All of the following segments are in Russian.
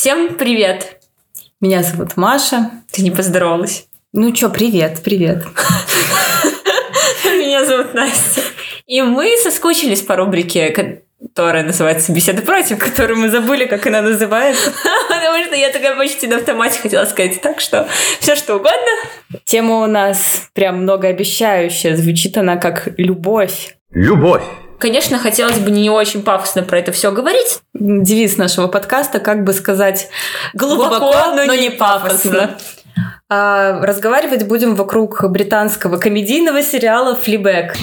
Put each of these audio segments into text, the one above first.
Всем привет! Меня зовут Маша. Ты не поздоровалась? Ну чё, привет, привет. Меня зовут Настя. И мы соскучились по рубрике, которая называется «Беседа против», которую мы забыли, как она называется. Потому что я такая почти на автомате хотела сказать так, что все что угодно. Тема у нас прям многообещающая. Звучит она как «любовь». Любовь. Конечно, хотелось бы не очень пафосно про это все говорить. Девиз нашего подкаста, как бы сказать, глубоко, глубоко но, но не пафосно. пафосно. А, разговаривать будем вокруг британского комедийного сериала «Флибэк».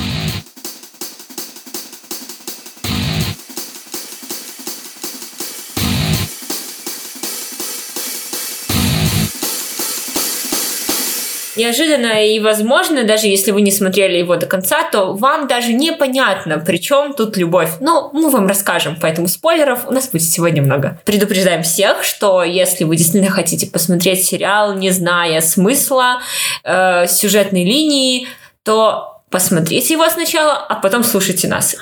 Неожиданно и возможно, даже если вы не смотрели его до конца, то вам даже непонятно, при чем тут любовь. Но мы вам расскажем, поэтому спойлеров у нас будет сегодня много. Предупреждаем всех, что если вы действительно хотите посмотреть сериал, не зная смысла, э, сюжетной линии, то посмотрите его сначала, а потом слушайте нас.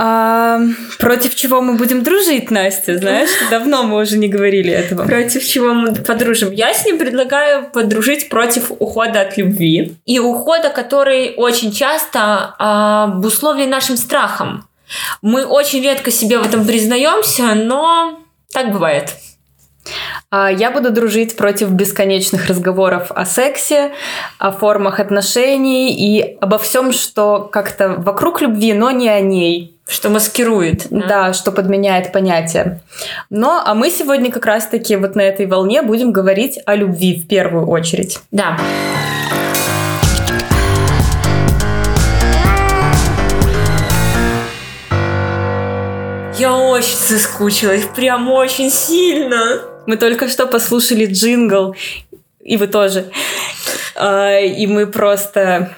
А, против чего мы будем дружить, Настя, знаешь? Давно мы уже не говорили этого. Против чего мы подружим? Я с ним предлагаю подружить против ухода от любви. И ухода, который очень часто а, обусловлен нашим страхом. Мы очень редко себе в этом признаемся, но так бывает. А, я буду дружить против бесконечных разговоров о сексе, о формах отношений и обо всем, что как-то вокруг любви, но не о ней. Что маскирует. Да? да, что подменяет понятие. Но, а мы сегодня как раз-таки вот на этой волне будем говорить о любви в первую очередь. Да. Я очень соскучилась, прям очень сильно. Мы только что послушали джингл, и вы тоже. А, и мы просто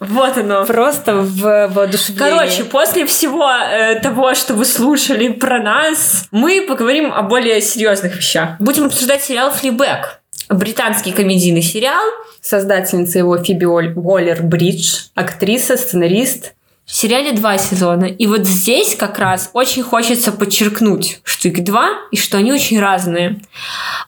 вот оно. Просто в воодушевлении. Короче, после всего э, того, что вы слушали про нас, мы поговорим о более серьезных вещах. Будем обсуждать сериал «Флибэк». Британский комедийный сериал. Создательница его Фиби Уоллер-Бридж, актриса, сценарист. В сериале два сезона. И вот здесь как раз очень хочется подчеркнуть, что их два, и что они очень разные.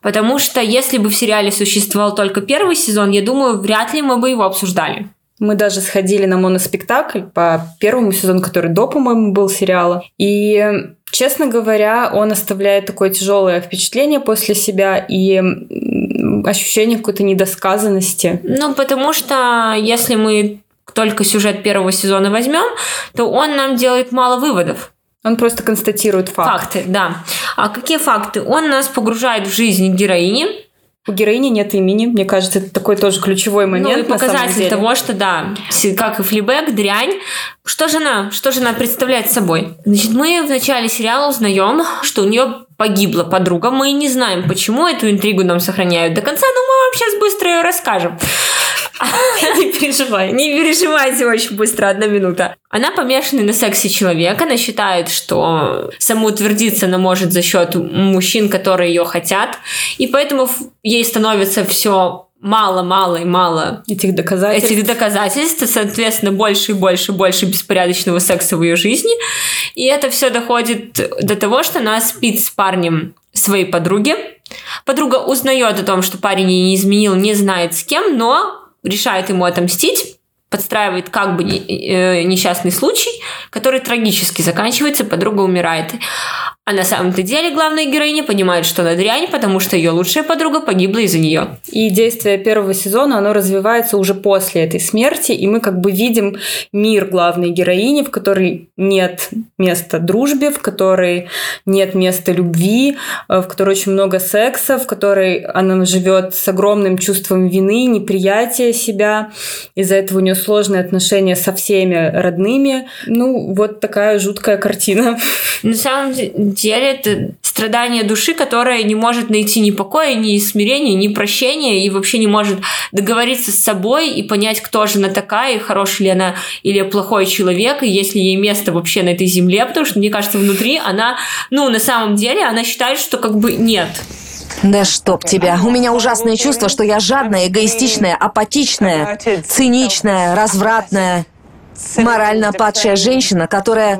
Потому что если бы в сериале существовал только первый сезон, я думаю, вряд ли мы бы его обсуждали. Мы даже сходили на моноспектакль по первому сезону, который до, по-моему, был сериала. И, честно говоря, он оставляет такое тяжелое впечатление после себя и ощущение какой-то недосказанности. Ну, потому что если мы только сюжет первого сезона возьмем, то он нам делает мало выводов. Он просто констатирует факты. Факты, да. А какие факты? Он нас погружает в жизнь героини, у героини нет имени. Мне кажется, это такой тоже ключевой момент. Ну, и показатель того, что да, как и флибэк, дрянь. Что же она, что же она представляет собой? Значит, мы в начале сериала узнаем, что у нее погибла подруга. Мы не знаем, почему эту интригу нам сохраняют до конца, но мы вам сейчас быстро ее расскажем. Не переживай. Не переживайте очень быстро, одна минута. Она помешанный на сексе человек. Она считает, что самоутвердиться она может за счет мужчин, которые ее хотят. И поэтому ей становится все мало, мало и мало этих доказательств. Этих доказательств, соответственно, больше и больше и больше беспорядочного секса в ее жизни. И это все доходит до того, что она спит с парнем своей подруги. Подруга узнает о том, что парень ей не изменил, не знает с кем, но решает ему отомстить, подстраивает как бы э, несчастный случай, который трагически заканчивается, подруга умирает. А на самом-то деле главная героиня понимает, что она дрянь, потому что ее лучшая подруга погибла из-за нее. И действие первого сезона, оно развивается уже после этой смерти, и мы как бы видим мир главной героини, в которой нет места дружбе, в которой нет места любви, э, в которой очень много секса, в которой она живет с огромным чувством вины, неприятия себя. Из-за этого у нее сложные отношения со всеми родными. Ну, вот такая жуткая картина. На самом деле деле это страдание души, которая не может найти ни покоя, ни смирения, ни прощения и вообще не может договориться с собой и понять, кто же она такая, и хорошая ли она или плохой человек, и есть ли ей место вообще на этой земле, потому что, мне кажется, внутри она, ну, на самом деле, она считает, что как бы нет. Да чтоб тебя. У меня ужасное чувство, что я жадная, эгоистичная, апатичная, циничная, развратная. Морально падшая женщина, которая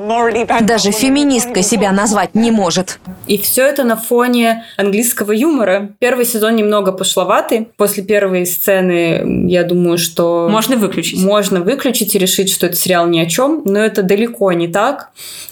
даже феминисткой себя назвать не может. И все это на фоне английского юмора. Первый сезон немного пошловатый. После первой сцены, я думаю, что... Можно выключить. Можно выключить и решить, что это сериал ни о чем, но это далеко не так.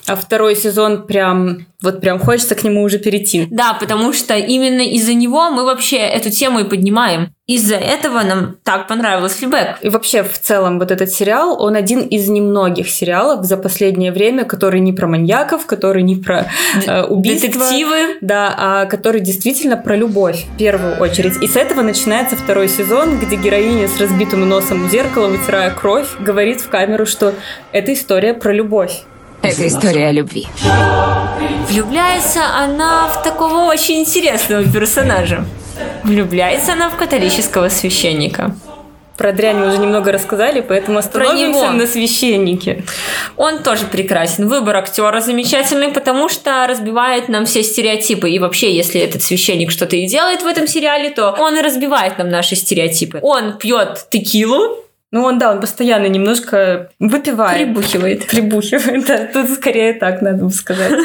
А второй сезон прям... Вот прям хочется к нему уже перейти. Да, потому что именно из-за него мы вообще эту тему и поднимаем. Из-за этого нам так понравился Флибек. И вообще, в целом, вот этот сериал, он один из немногих сериалов за последнее время, который не про маньяков, который не про э, убийства. Детективы. Да, а который действительно про любовь, в первую очередь. И с этого начинается второй сезон, где героиня с разбитым носом у зеркала, вытирая кровь, говорит в камеру, что это история про любовь. Это история о любви. Влюбляется она в такого очень интересного персонажа. Влюбляется она в католического священника. Про дрянь мы уже немного рассказали, поэтому остановимся на священнике. Он тоже прекрасен. Выбор актера замечательный, потому что разбивает нам все стереотипы. И вообще, если этот священник что-то и делает в этом сериале, то он и разбивает нам наши стереотипы. Он пьет текилу, Ну, он, да, он постоянно немножко выпивает. прибухивает. Прибухивает, да. Тут скорее так надо бы сказать.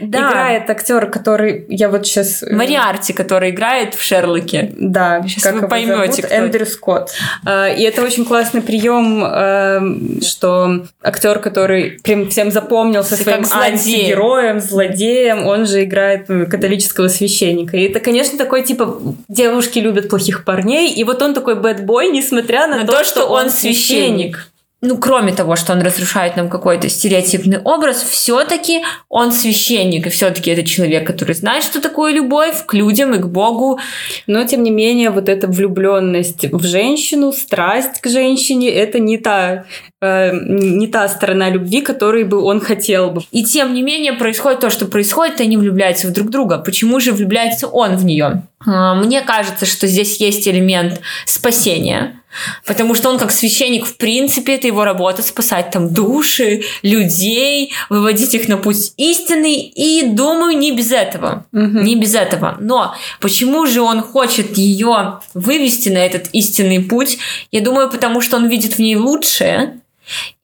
Да. Играет актер, который я вот сейчас... Мариарти, который играет в Шерлоке. Да, Сейчас как вы поймете, кто Эндрю Скотт. А, И это очень классный прием, эм, что актер, который прям всем запомнился Как своим антигероем, злодеем, он же играет э, католического священника. И это, конечно, такой типа девушки любят плохих парней, и вот он такой бэтбой, несмотря на, На то, что он священник. Ну, кроме того, что он разрушает нам какой-то стереотипный образ, все-таки он священник, и все-таки это человек, который знает, что такое любовь к людям и к Богу. Но, тем не менее, вот эта влюбленность в женщину, страсть к женщине, это не та, э, не та сторона любви, которой бы он хотел бы. И тем не менее происходит то, что происходит, и они влюбляются в друг друга. Почему же влюбляется он в нее? А, Мне кажется, что здесь есть элемент спасения. Потому что он как священник, в принципе, это его работа спасать там души, людей, выводить их на путь истины. И думаю, не без этого. Мгм. Не без этого. Но почему же он хочет ее вывести на этот истинный путь? Я думаю, потому что он видит в ней лучшее.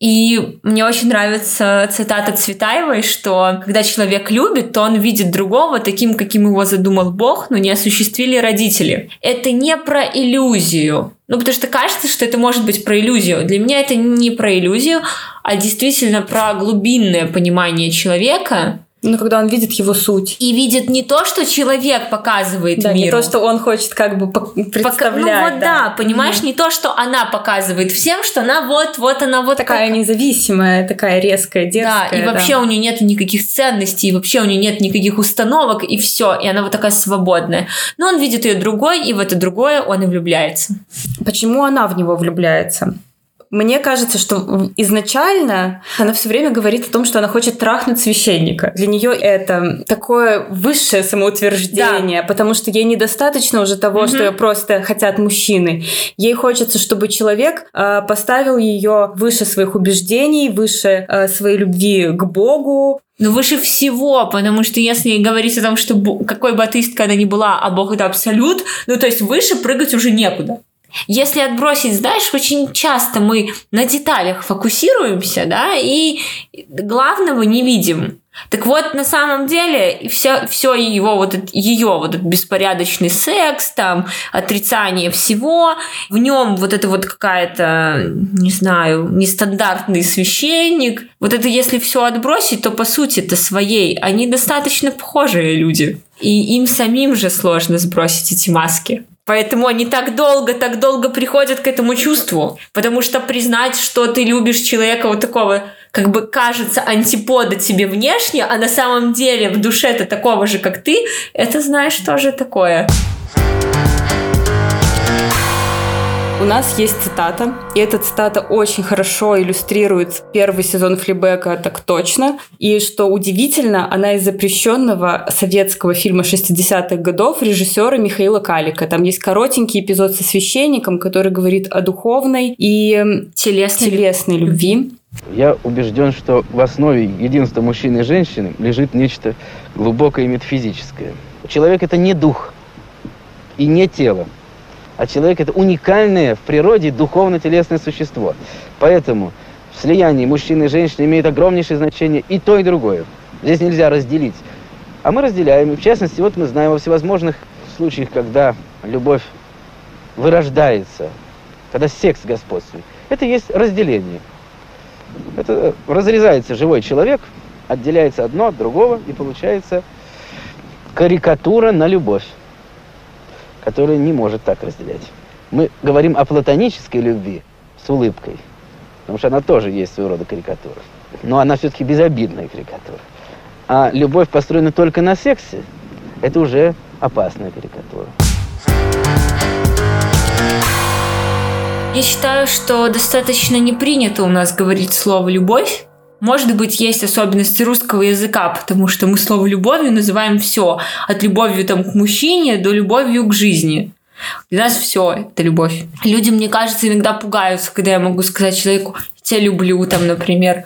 И мне очень нравится цитата Цветаевой, что когда человек любит, то он видит другого таким, каким его задумал Бог, но не осуществили родители. Это не про иллюзию. Ну, потому что кажется, что это может быть про иллюзию. Для меня это не про иллюзию, а действительно про глубинное понимание человека, Ну, когда он видит его суть. и видит не то, что человек показывает Да, не миру. то, что он хочет как бы пок- Пока- представлять. ну вот да, понимаешь, не то, что она показывает всем, что она вот, вот она вот Такая как- независимая, такая резкая, Да, дерзкая. и вообще у нее нет никаких ценностей, и вообще у нее нет никаких установок, и все, и она вот такая свободная. Но он видит ее другой, и в это другое он и влюбляется. Почему она в него влюбляется? Мне кажется, что изначально она все время говорит о том, что она хочет трахнуть священника. Для нее это такое высшее самоутверждение, потому что ей недостаточно уже того, Мгм. что ее просто хотят мужчины. Ей хочется, чтобы человек э, поставил ее выше своих убеждений, выше э, своей любви к Богу, Но выше всего, потому что если говорить о том, что какой бы атеисткой она ни была, а Бог это абсолют, ну то есть выше прыгать уже некуда. Если отбросить, знаешь, очень часто мы на деталях фокусируемся, да, и главного не видим. Так вот, на самом деле, все, все его вот этот- ее вот этот беспорядочный секс, там, отрицание всего, в нем вот это вот какая-то, не знаю, нестандартный священник. Вот это если все отбросить, то по сути это своей. Они достаточно похожие люди. И им самим же сложно сбросить эти маски. Поэтому они так долго, так долго приходят к этому чувству. Потому что признать, что ты любишь человека вот такого, как бы кажется антипода тебе внешне, а на самом деле в душе ты такого же, как ты, это знаешь, что же такое. У нас есть цитата, и эта цитата очень хорошо иллюстрирует первый сезон Флибека так точно. И что удивительно, она из запрещенного советского фильма 60-х годов режиссера Михаила Калика. Там есть коротенький эпизод со священником, который говорит о духовной и м, Телесный. телесной любви. Я убежден, что в основе единства мужчины и женщины лежит нечто глубокое и метафизическое. Человек – это не дух и не тело, а человек – это уникальное в природе духовно-телесное существо. Поэтому в слиянии мужчины и женщины имеет огромнейшее значение и то, и другое. Здесь нельзя разделить. А мы разделяем. И в частности, вот мы знаем о всевозможных случаях, когда любовь вырождается, когда секс господствует. Это есть разделение. Это разрезается живой человек, отделяется одно от другого, и получается карикатура на любовь, которая не может так разделять. Мы говорим о платонической любви с улыбкой, потому что она тоже есть своего рода карикатура. Но она все-таки безобидная карикатура. А любовь построена только на сексе, это уже опасная карикатура. Я считаю, что достаточно не принято у нас говорить слово «любовь». Может быть, есть особенности русского языка, потому что мы слово «любовью» называем все. От любовью там, к мужчине до любовью к жизни. Для нас все это любовь. Люди, мне кажется, иногда пугаются, когда я могу сказать человеку «я тебя люблю», там, например.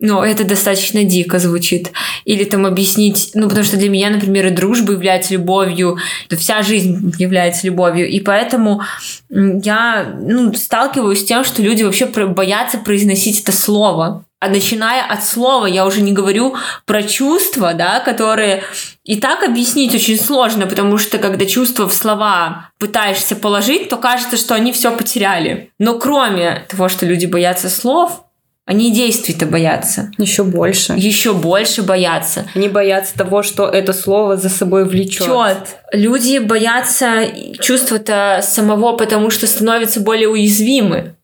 Но это достаточно дико звучит. Или там объяснить, ну, потому что для меня, например, и дружба является любовью, вся жизнь является любовью. И поэтому я ну, сталкиваюсь с тем, что люди вообще боятся произносить это слово. А начиная от слова, я уже не говорю про чувства, да, которые и так объяснить очень сложно, потому что когда чувства в слова пытаешься положить, то кажется, что они все потеряли. Но кроме того, что люди боятся слов, они действий-то боятся. Еще больше. Еще больше боятся. Они боятся того, что это слово за собой влечет. Чет. Люди боятся чувства-то самого, потому что становятся более уязвимы.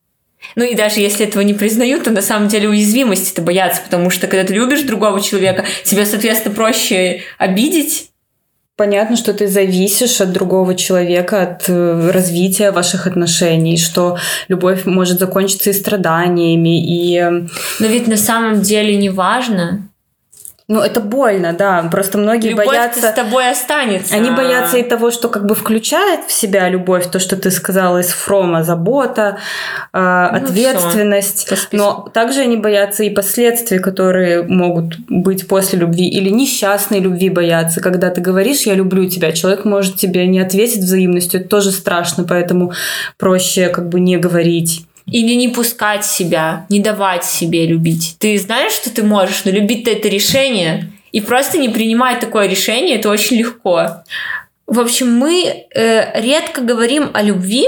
Ну и даже если этого не признают, то на самом деле уязвимости это боятся, потому что когда ты любишь другого человека, тебе, соответственно, проще обидеть, Понятно, что ты зависишь от другого человека, от э, развития ваших отношений, что любовь может закончиться и страданиями, и... Э, Но ведь на самом деле не важно, ну, это больно, да. Просто многие любовь боятся... с тобой останется. Они боятся и того, что как бы включает в себя любовь, то, что ты сказала из Фрома, забота, э, ну, ответственность. Но также они боятся и последствий, которые могут быть после любви. Или несчастной любви боятся. Когда ты говоришь «я люблю тебя», человек может тебе не ответить взаимностью. Это тоже страшно, поэтому проще как бы не говорить. Или не пускать себя, не давать себе любить. Ты знаешь, что ты можешь, но любить-то это решение. И просто не принимать такое решение, это очень легко. В общем, мы э, редко говорим о любви,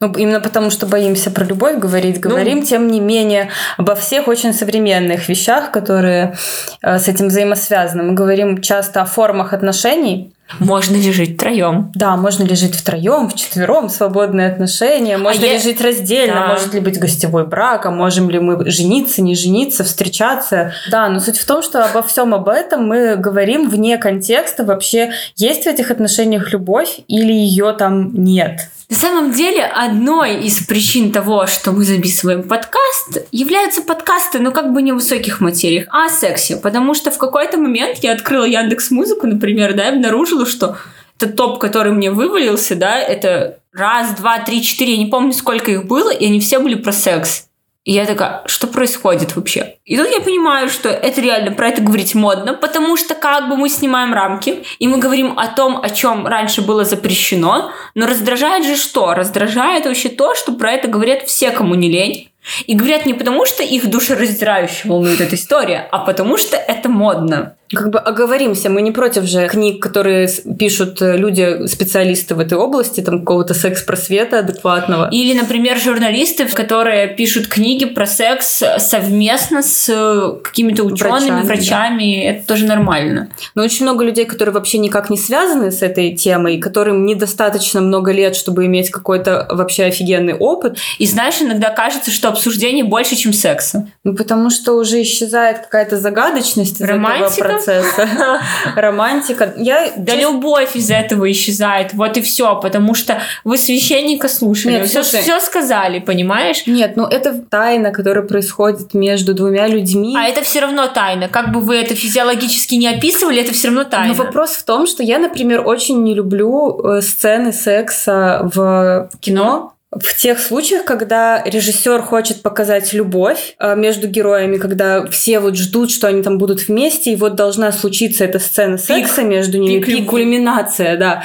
ну, именно потому, что боимся про любовь говорить, ну, говорим, ну, тем не менее, обо всех очень современных вещах, которые э, с этим взаимосвязаны. Мы говорим часто о формах отношений, можно ли жить втроем? Да, можно ли жить втроем, вчетвером, свободные отношения, а можно а ли я... жить раздельно, да. может ли быть гостевой брак, а можем ли мы жениться, не жениться, встречаться. Да, но суть в том, что обо всем об этом мы говорим вне контекста. Вообще, есть в этих отношениях любовь или ее там нет? На самом деле, одной из причин того, что мы записываем подкаст, являются подкасты, ну, как бы не о высоких материях, а о сексе. Потому что в какой-то момент я открыла Яндекс Музыку, например, да, и обнаружила, что этот топ, который мне вывалился, да, это раз, два, три, четыре, я не помню, сколько их было, и они все были про секс. И я такая, что происходит вообще? И тут я понимаю, что это реально про это говорить модно, потому что как бы мы снимаем рамки, и мы говорим о том, о чем раньше было запрещено, но раздражает же что? Раздражает вообще то, что про это говорят все, кому не лень. И говорят не потому, что их душераздирающе волнует эта история, а потому что это модно. Как бы оговоримся, мы не против же книг, которые пишут э, люди, специалисты в этой области, там какого-то секс-просвета адекватного. Или, например, журналисты, которые пишут книги про секс совместно с э, какими-то учеными, врачами. врачами. Да. Это тоже нормально. Но очень много людей, которые вообще никак не связаны с этой темой, которым недостаточно много лет, чтобы иметь какой-то вообще офигенный опыт. И знаешь, иногда кажется, что обсуждение больше, чем секса. Ну, потому что уже исчезает какая-то загадочность Романтика? Процесса. Романтика. Я, да чест... любовь из этого исчезает. Вот и все. Потому что вы священника слушали. Нет, все, все сказали, понимаешь? Нет, ну это тайна, которая происходит между двумя людьми. А это все равно тайна. Как бы вы это физиологически не описывали, это все равно тайна. Но вопрос в том, что я, например, очень не люблю э, сцены секса в кино в тех случаях, когда режиссер хочет показать любовь э, между героями, когда все вот ждут, что они там будут вместе, и вот должна случиться эта сцена секса пик, между ними, пик, пик кульминация, да.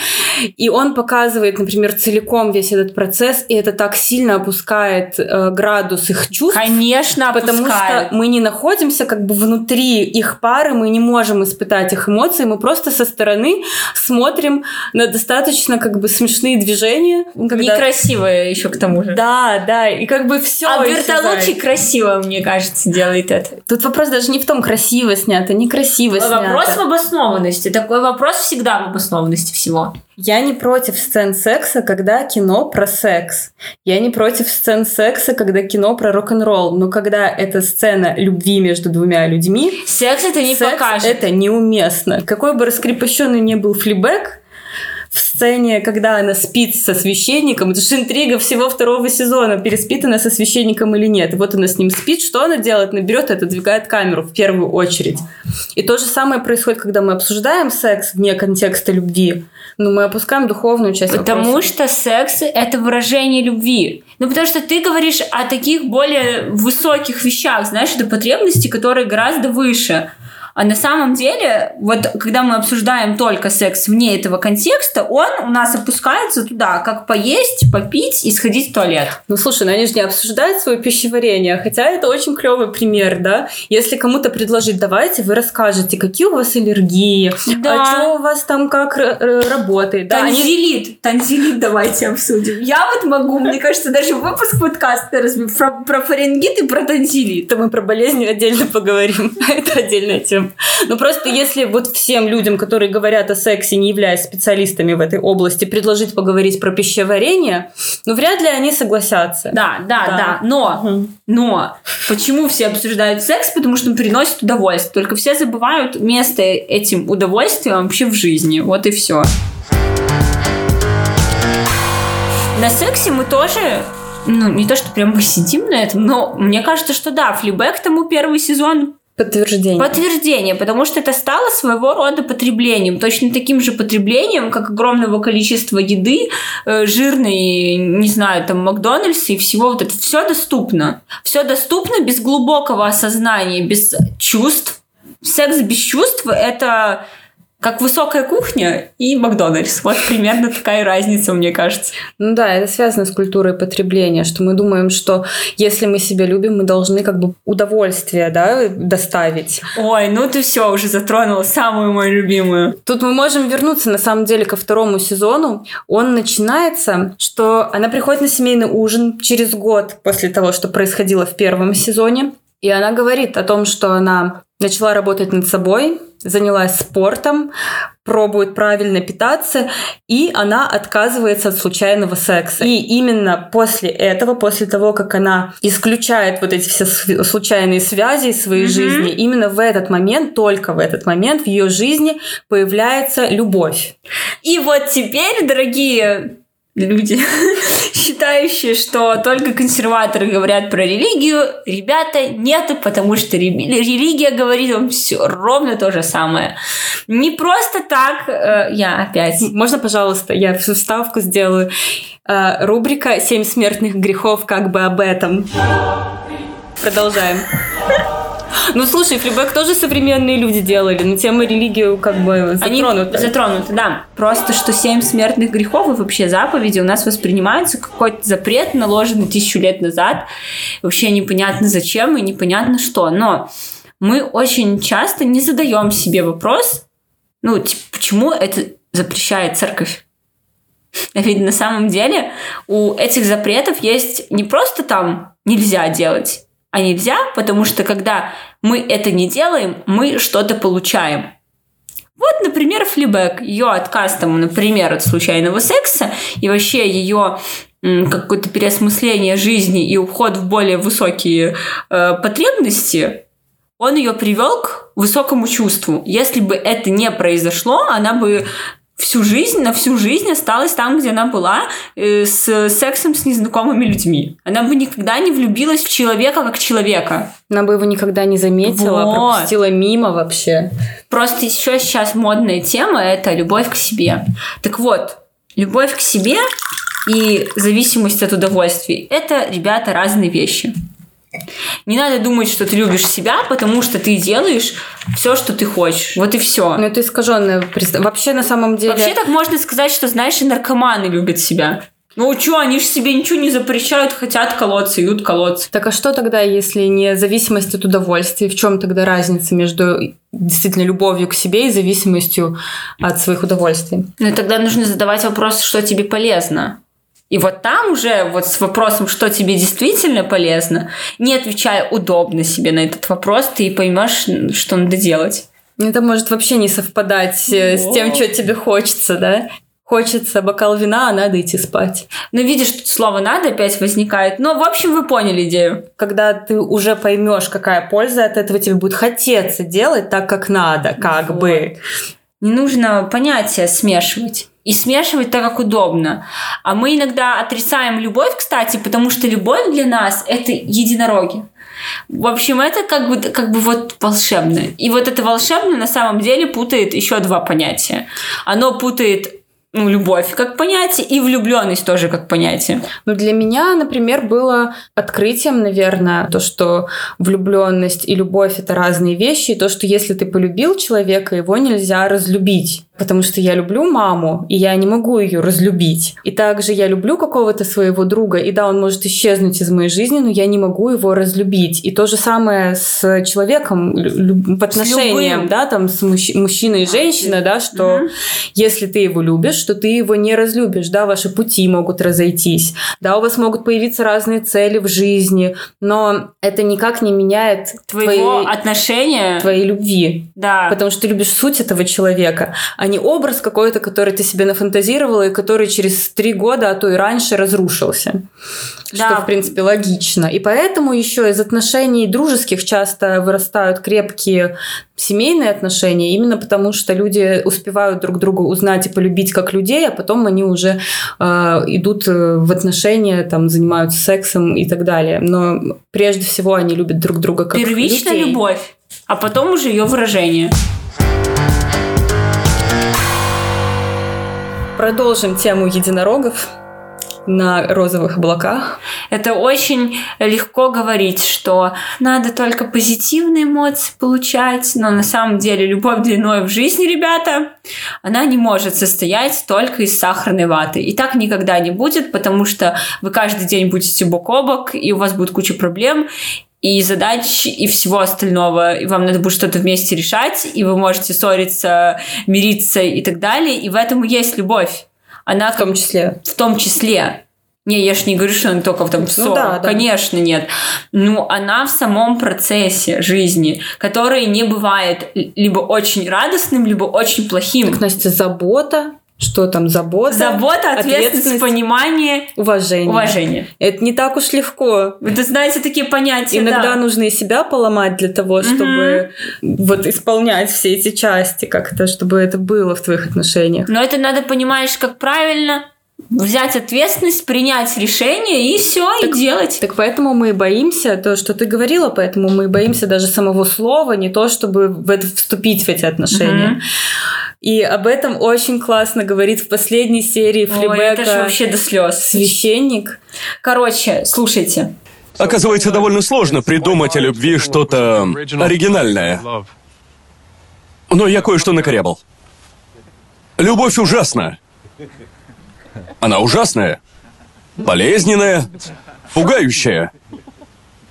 И он показывает, например, целиком весь этот процесс, и это так сильно опускает э, градус их чувств. Конечно, опускает. Потому что мы не находимся как бы внутри их пары, мы не можем испытать их эмоции, мы просто со стороны смотрим на достаточно как бы смешные движения. Когда... Некрасивые еще к тому же. Да, да, и как бы все. А Бертолуччи красиво, мне кажется, делает это. Тут вопрос даже не в том, красиво снято, некрасиво вопрос снято. Вопрос в обоснованности. Такой вопрос всегда в обоснованности всего. Я не против сцен секса, когда кино про секс. Я не против сцен секса, когда кино про рок-н-ролл. Но когда это сцена любви между двумя людьми... Секс это не секс покажет. это неуместно. Какой бы раскрепощенный ни был флибэк, в сцене, когда она спит со священником, это же интрига всего второго сезона, переспит она со священником или нет. И вот она с ним спит, что она делает? Наберет и отодвигает камеру в первую очередь. И то же самое происходит, когда мы обсуждаем секс вне контекста любви. Но мы опускаем духовную часть Потому вопроса. что секс — это выражение любви. Ну, потому что ты говоришь о таких более высоких вещах, знаешь, это потребности, которые гораздо выше. А на самом деле, вот когда мы обсуждаем только секс вне этого контекста, он у нас опускается туда, как поесть, попить и сходить в туалет. Ну, слушай, ну они же не обсуждают свое пищеварение, хотя это очень клевый пример, да? Если кому-то предложить, давайте вы расскажете, какие у вас аллергии, да. а что у вас там как работает. Да, танзелит, они... танзелит давайте обсудим. Я вот могу, мне кажется, даже выпуск подкаста про, про фарингит и про танзелит. То мы про болезни отдельно поговорим. это отдельная тема людям. Ну просто если вот всем людям, которые говорят о сексе, не являясь специалистами в этой области, предложить поговорить про пищеварение, ну вряд ли они согласятся. Да, да, да. да. Но, угу. но почему все обсуждают секс? Потому что он приносит удовольствие. Только все забывают место этим удовольствием вообще в жизни. Вот и все. На сексе мы тоже ну, не то, что прям мы сидим на этом, но мне кажется, что да, флибэк тому первый сезон Подтверждение. Подтверждение, потому что это стало своего рода потреблением, точно таким же потреблением, как огромного количества еды, э, жирной, не знаю, там, Макдональдс и всего вот это. Все доступно. Все доступно без глубокого осознания, без чувств. Секс без чувств – это как высокая кухня и Макдональдс. Вот примерно такая разница, мне кажется. Ну да, это связано с культурой потребления, что мы думаем, что если мы себя любим, мы должны как бы удовольствие, да, доставить. Ой, ну ты все уже затронула самую мою любимую. Тут мы можем вернуться на самом деле ко второму сезону. Он начинается, что она приходит на семейный ужин через год после того, что происходило в первом сезоне. И она говорит о том, что она начала работать над собой, занялась спортом, пробует правильно питаться, и она отказывается от случайного секса. И именно после этого, после того, как она исключает вот эти все случайные связи из своей mm-hmm. жизни, именно в этот момент, только в этот момент в ее жизни появляется любовь. И вот теперь, дорогие люди, считающие, что только консерваторы говорят про религию, ребята, нет, потому что религия говорит вам все ровно то же самое. Не просто так, э, я опять... Можно, пожалуйста, я всю вставку сделаю. Э, рубрика «Семь смертных грехов» как бы об этом. Продолжаем. Ну, слушай, флибэк тоже современные люди делали, но тема религию как бы затронута. Они затронуты, да. Просто, что семь смертных грехов и вообще заповеди у нас воспринимаются как какой-то запрет, наложенный тысячу лет назад. Вообще непонятно зачем и непонятно что. Но мы очень часто не задаем себе вопрос, ну, типа, почему это запрещает церковь? А ведь на самом деле у этих запретов есть не просто там нельзя делать, а нельзя, потому что когда мы это не делаем, мы что-то получаем. Вот, например, флибэк, ее отказ, там, например, от случайного секса и вообще ее какое-то переосмысление жизни и уход в более высокие э, потребности, он ее привел к высокому чувству. Если бы это не произошло, она бы всю жизнь, на всю жизнь осталась там, где она была, э, с сексом с незнакомыми людьми. Она бы никогда не влюбилась в человека как человека. Она бы его никогда не заметила, вот. пропустила мимо вообще. Просто еще сейчас модная тема – это любовь к себе. Так вот, любовь к себе и зависимость от удовольствий – это, ребята, разные вещи. Не надо думать, что ты любишь себя, потому что ты делаешь все, что ты хочешь. Вот и все. Ну, это искаженное. Вообще, на самом деле... Вообще так можно сказать, что, знаешь, и наркоманы любят себя. Ну что, они же себе ничего не запрещают, хотят колоться, идут колоться. Так а что тогда, если не зависимость от удовольствия? В чем тогда разница между действительно любовью к себе и зависимостью от своих удовольствий? Ну и тогда нужно задавать вопрос, что тебе полезно. И вот там уже вот с вопросом, что тебе действительно полезно, не отвечая удобно себе на этот вопрос, ты поймешь, что надо делать. Это может вообще не совпадать О. Э, с тем, что тебе хочется, да? Хочется бокал вина, а надо идти спать. Ну, видишь, тут слово «надо» опять возникает. Но, в общем, вы поняли идею. Когда ты уже поймешь, какая польза от этого, тебе будет хотеться делать так, как надо, как вот. бы. Не нужно понятия смешивать и смешивать так, как удобно. А мы иногда отрицаем любовь, кстати, потому что любовь для нас – это единороги. В общем, это как бы, как бы вот волшебно. И вот это волшебно на самом деле путает еще два понятия. Оно путает ну, любовь как понятие и влюбленность тоже как понятие. Ну, для меня, например, было открытием, наверное, то, что влюбленность и любовь это разные вещи, и то, что если ты полюбил человека, его нельзя разлюбить потому что я люблю маму, и я не могу ее разлюбить. И также я люблю какого-то своего друга, и да, он может исчезнуть из моей жизни, но я не могу его разлюбить. И то же самое с человеком в отношениях, да, там с мужч- мужчиной и женщиной, да, что mm-hmm. если ты его любишь, что ты его не разлюбишь, да, ваши пути могут разойтись, да, у вас могут появиться разные цели в жизни, но это никак не меняет твоего твои, отношения, твоей любви, да, потому что ты любишь суть этого человека, а не образ какой-то, который ты себе нафантазировала и который через три года, а то и раньше разрушился. Да. Что, в принципе, логично. И поэтому еще из отношений дружеских часто вырастают крепкие семейные отношения, именно потому что люди успевают друг друга узнать и полюбить как людей, а потом они уже э, идут в отношения, там, занимаются сексом и так далее. Но прежде всего они любят друг друга как Первичная людей. любовь, а потом уже ее выражение. Продолжим тему единорогов на розовых облаках. Это очень легко говорить, что надо только позитивные эмоции получать, но на самом деле любовь длиной в жизни, ребята, она не может состоять только из сахарной ваты. И так никогда не будет, потому что вы каждый день будете бок о бок, и у вас будет куча проблем, и задач, и всего остального. И вам надо будет что-то вместе решать, и вы можете ссориться, мириться и так далее. И в этом и есть любовь. Она в том числе. В том числе. Не, я ж не говорю, что она только в том ссор. Ну, да, да. Конечно, нет. Ну, она в самом процессе жизни, который не бывает либо очень радостным, либо очень плохим. Так, Настя, забота, что там забота, забота, ответственность, ответственность понимание, уважение. уважение. Это не так уж легко. Вы знаете такие понятия. Иногда да. нужно и себя поломать для того, чтобы угу. вот исполнять все эти части как-то, чтобы это было в твоих отношениях. Но это надо понимаешь, как правильно взять ответственность, принять решение и все, и делать. Так поэтому мы и боимся, то, что ты говорила, поэтому мы и боимся даже самого слова, не то, чтобы в это вступить в эти отношения. Mm-hmm. И об этом очень классно говорит в последней серии Флибека. Ой, это же вообще до слез. Священник. Короче, слушайте. Оказывается, довольно сложно придумать о любви что-то оригинальное. Но я кое-что накорябал. Любовь ужасна. Она ужасная, болезненная, пугающая.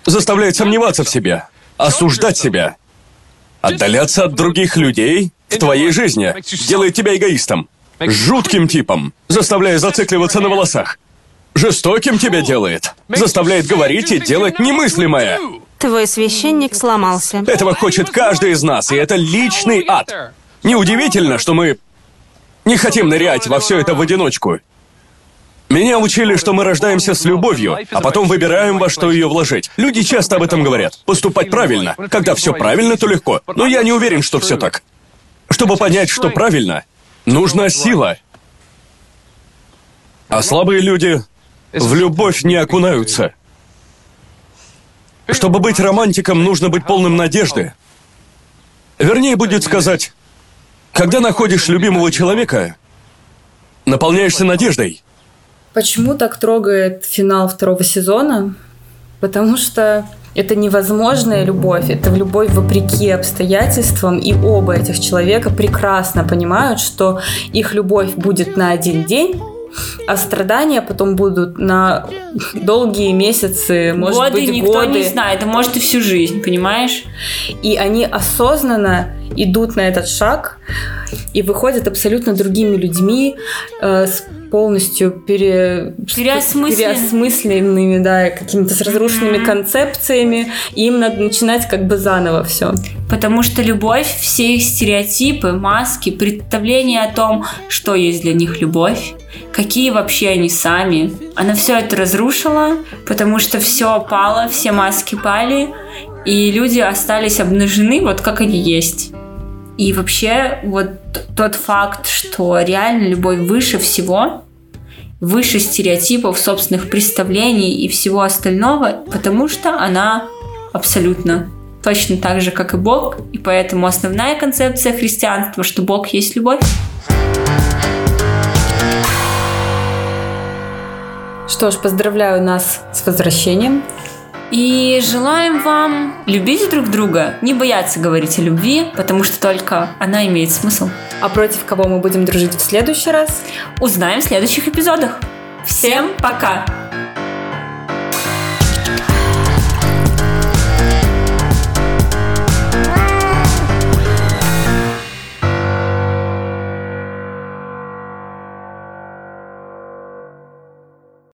Заставляет сомневаться в себе, осуждать себя, отдаляться от других людей в твоей жизни, делает тебя эгоистом, жутким типом, заставляя зацикливаться на волосах. Жестоким тебя делает, заставляет говорить и делать немыслимое. Твой священник сломался. Этого хочет каждый из нас, и это личный ад. Неудивительно, что мы не хотим нырять во все это в одиночку. Меня учили, что мы рождаемся с любовью, а потом выбираем, во что ее вложить. Люди часто об этом говорят. Поступать правильно. Когда все правильно, то легко. Но я не уверен, что все так. Чтобы понять, что правильно, нужна сила. А слабые люди в любовь не окунаются. Чтобы быть романтиком, нужно быть полным надежды. Вернее, будет сказать, когда находишь любимого человека, наполняешься надеждой. Почему так трогает финал второго сезона? Потому что это невозможная любовь, это любовь вопреки обстоятельствам, и оба этих человека прекрасно понимают, что их любовь будет на один день, а страдания потом будут на долгие месяцы, может годы, быть, никто годы. не знает, а может и всю жизнь, понимаешь? И они осознанно идут на этот шаг и выходят абсолютно другими людьми, э, с полностью пере... Переосмыслен- переосмысленными, да, какими-то с разрушенными Мгм. концепциями, и им надо начинать как бы заново все. Потому что любовь, все их стереотипы, маски, представления о том, что есть для них любовь, какие вообще они сами, она все это разрушила, потому что все пало, все маски пали, и люди остались обнажены вот как они есть. И вообще вот тот факт, что реально любовь выше всего, выше стереотипов, собственных представлений и всего остального, потому что она абсолютно точно так же, как и Бог, и поэтому основная концепция христианства, что Бог есть любовь. Что ж, поздравляю нас с возвращением. И желаем вам любить друг друга, не бояться говорить о любви, потому что только она имеет смысл. А против кого мы будем дружить в следующий раз? Узнаем в следующих эпизодах. Всем пока!